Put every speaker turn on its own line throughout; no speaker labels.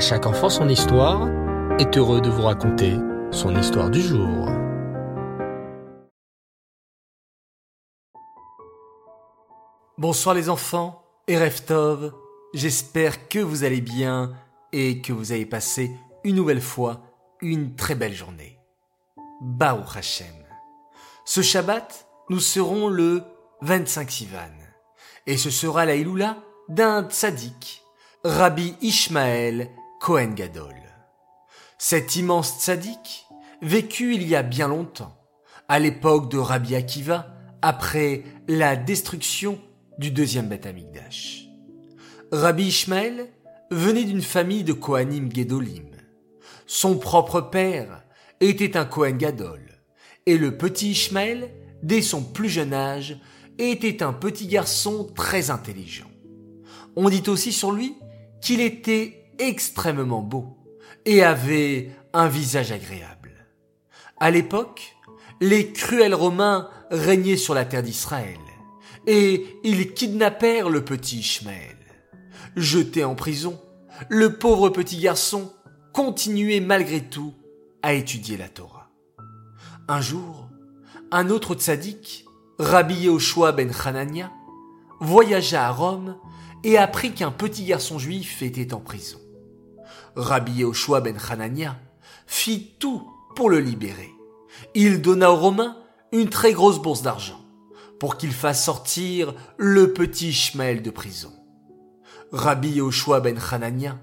Chaque enfant son histoire est heureux de vous raconter son histoire du jour.
Bonsoir les enfants et Reftov, j'espère que vous allez bien et que vous avez passé une nouvelle fois une très belle journée. Baruch Hashem. Ce Shabbat, nous serons le 25 Sivan et ce sera la Iloula d'un tzaddik, Rabbi Ishmael Kohen Gadol. Cet immense tzaddik vécut il y a bien longtemps, à l'époque de Rabbi Akiva, après la destruction du deuxième Beth. Rabbi Ishmael venait d'une famille de Kohanim Gedolim. Son propre père était un Kohen Gadol, et le petit Ishmael, dès son plus jeune âge, était un petit garçon très intelligent. On dit aussi sur lui qu'il était extrêmement beau et avait un visage agréable. À l'époque, les cruels Romains régnaient sur la terre d'Israël et ils kidnappèrent le petit Ishmael. Jeté en prison, le pauvre petit garçon continuait malgré tout à étudier la Torah. Un jour, un autre tzaddik, Rabbi Yehoshua ben Hanania, voyagea à Rome et apprit qu'un petit garçon juif était en prison. Rabbi Yehoshua ben Hanania fit tout pour le libérer. Il donna aux Romains une très grosse bourse d'argent pour qu'il fasse sortir le petit Ishmael de prison. Rabbi Yehoshua ben Hanania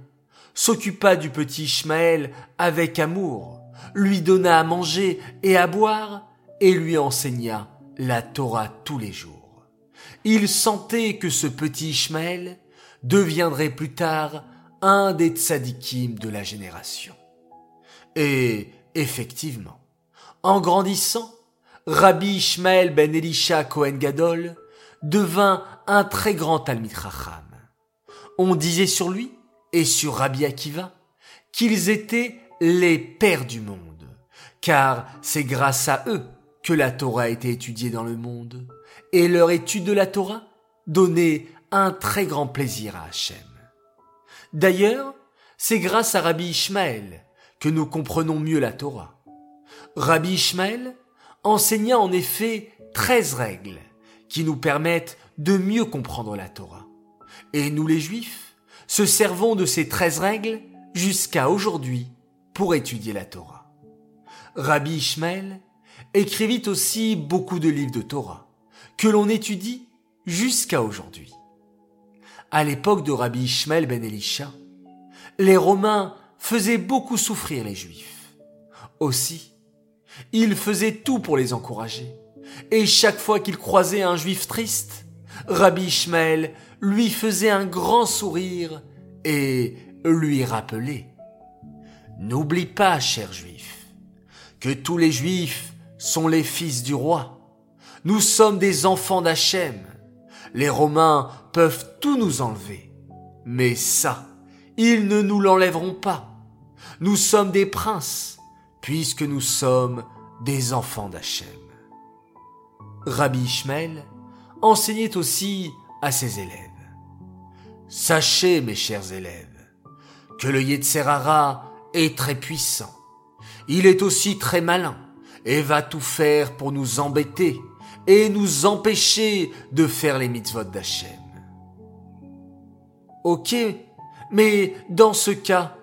s'occupa du petit Ishmael avec amour, lui donna à manger et à boire et lui enseigna la Torah tous les jours. Il sentait que ce petit Ishmael deviendrait plus tard un des tzadikim de la génération. Et effectivement, en grandissant, Rabbi Ishmael ben Elisha Cohen Gadol devint un très grand Talmid. On disait sur lui et sur Rabbi Akiva qu'ils étaient les pères du monde, car c'est grâce à eux que la Torah a été étudiée dans le monde, et leur étude de la Torah donnait un très grand plaisir à Hachem. D'ailleurs, c'est grâce à Rabbi Ishmael que nous comprenons mieux la Torah. Rabbi Ishmael enseigna en effet treize règles qui nous permettent de mieux comprendre la Torah. Et nous les Juifs se servons de ces treize règles jusqu'à aujourd'hui pour étudier la Torah. Rabbi Ishmael écrivit aussi beaucoup de livres de Torah que l'on étudie jusqu'à aujourd'hui à l'époque de Rabbi Ishmael ben Elisha, les Romains faisaient beaucoup souffrir les Juifs. Aussi, ils faisaient tout pour les encourager. Et chaque fois qu'ils croisaient un Juif triste, Rabbi Ishmael lui faisait un grand sourire et lui rappelait N'oublie pas, cher Juif, que tous les Juifs sont les fils du roi. Nous sommes des enfants d'Hachem. Les Romains peuvent tout nous enlever. Mais ça, ils ne nous l'enlèveront pas. Nous sommes des princes, puisque nous sommes des enfants d'Hachem. Rabbi Ishmael enseignait aussi à ses élèves. Sachez, mes chers élèves, que le Yetzerara est très puissant. Il est aussi très malin et va tout faire pour nous embêter et nous empêcher de faire les mitzvot d'Hachem. Ok, mais dans ce cas,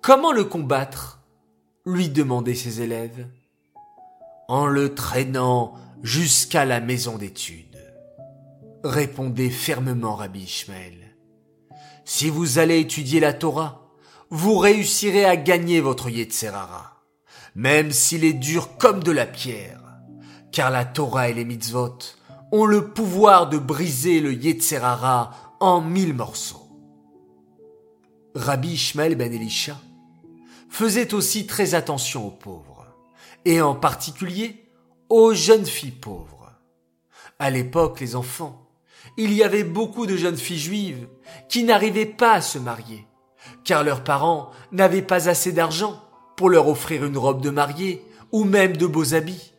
comment le combattre lui demandaient ses élèves. En le traînant jusqu'à la maison d'études, répondait fermement Rabbi Ishmael. Si vous allez étudier la Torah, vous réussirez à gagner votre Yetzerara, même s'il est dur comme de la pierre, car la Torah et les mitzvot ont le pouvoir de briser le Yetzerara en mille morceaux. Rabbi Ishmael ben Elisha faisait aussi très attention aux pauvres, et en particulier aux jeunes filles pauvres. À l'époque, les enfants, il y avait beaucoup de jeunes filles juives qui n'arrivaient pas à se marier, car leurs parents n'avaient pas assez d'argent pour leur offrir une robe de mariée ou même de beaux habits.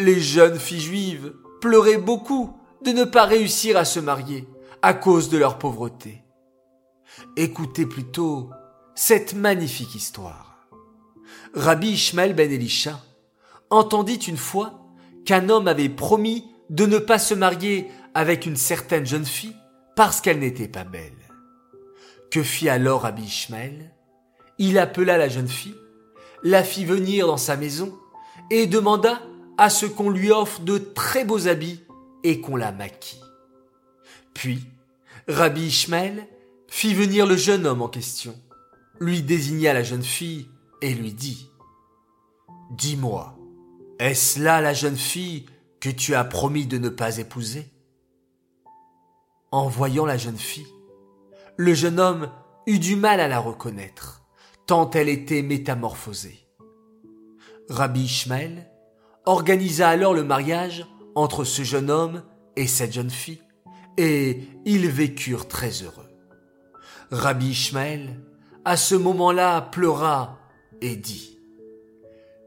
Les jeunes filles juives pleuraient beaucoup de ne pas réussir à se marier à cause de leur pauvreté. Écoutez plutôt cette magnifique histoire. Rabbi Ishmael ben Elisha entendit une fois qu'un homme avait promis de ne pas se marier avec une certaine jeune fille parce qu'elle n'était pas belle. Que fit alors Rabbi Ishmael? Il appela la jeune fille, la fit venir dans sa maison et demanda à ce qu'on lui offre de très beaux habits et qu'on la maquille. Puis, Rabbi Ishmael fit venir le jeune homme en question, lui désigna la jeune fille et lui dit Dis-moi, est-ce là la jeune fille que tu as promis de ne pas épouser? En voyant la jeune fille, le jeune homme eut du mal à la reconnaître, tant elle était métamorphosée. Rabbi Ishmael organisa alors le mariage entre ce jeune homme et cette jeune fille, et ils vécurent très heureux. Rabbi Ishmael, à ce moment-là, pleura et dit,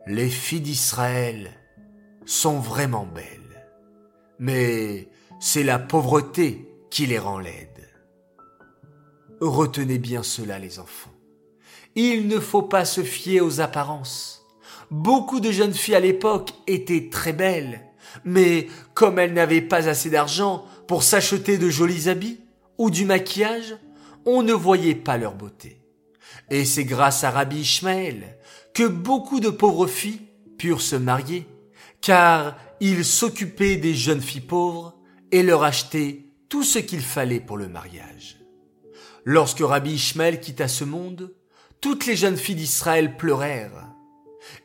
Les filles d'Israël sont vraiment belles, mais c'est la pauvreté qui les rend laides. Retenez bien cela, les enfants. Il ne faut pas se fier aux apparences. Beaucoup de jeunes filles à l'époque étaient très belles, mais comme elles n'avaient pas assez d'argent pour s'acheter de jolis habits ou du maquillage, on ne voyait pas leur beauté. Et c'est grâce à Rabbi Ishmael que beaucoup de pauvres filles purent se marier, car il s'occupait des jeunes filles pauvres et leur achetait tout ce qu'il fallait pour le mariage. Lorsque Rabbi Ishmael quitta ce monde, toutes les jeunes filles d'Israël pleurèrent.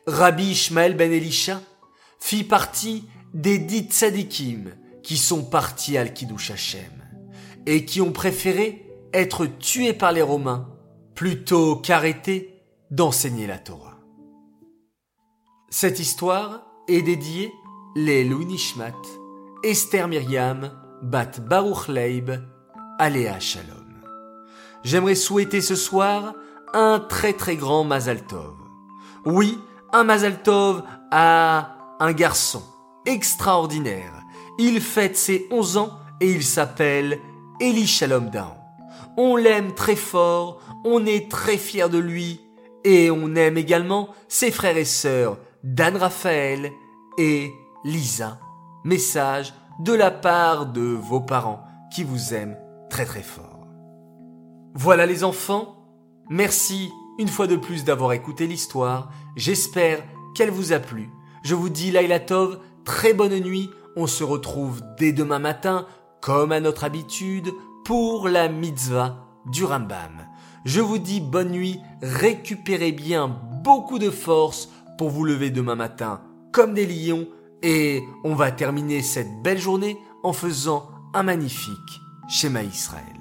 Rabbi Ishmael ben Elisha fit partie des dix tzadikim qui sont partis al Kiddush Hashem et qui ont préféré être tués par les Romains plutôt qu'arrêter d'enseigner la Torah. Cette histoire est dédiée les Nishmat, Esther Myriam, Bat Baruch Leib, Shalom. J'aimerais souhaiter ce soir un très très grand Mazal Tov. Oui, un Mazal Tov à un garçon extraordinaire. Il fête ses 11 ans et il s'appelle Eli Shalom Down. On l'aime très fort, on est très fier de lui et on aime également ses frères et sœurs Dan Raphaël et Lisa. Message de la part de vos parents qui vous aiment très très fort. Voilà les enfants, merci une fois de plus d'avoir écouté l'histoire, j'espère qu'elle vous a plu. Je vous dis Laila Tov, très bonne nuit, on se retrouve dès demain matin, comme à notre habitude, pour la mitzvah du Rambam. Je vous dis bonne nuit, récupérez bien beaucoup de force pour vous lever demain matin comme des lions et on va terminer cette belle journée en faisant un magnifique schéma Israël.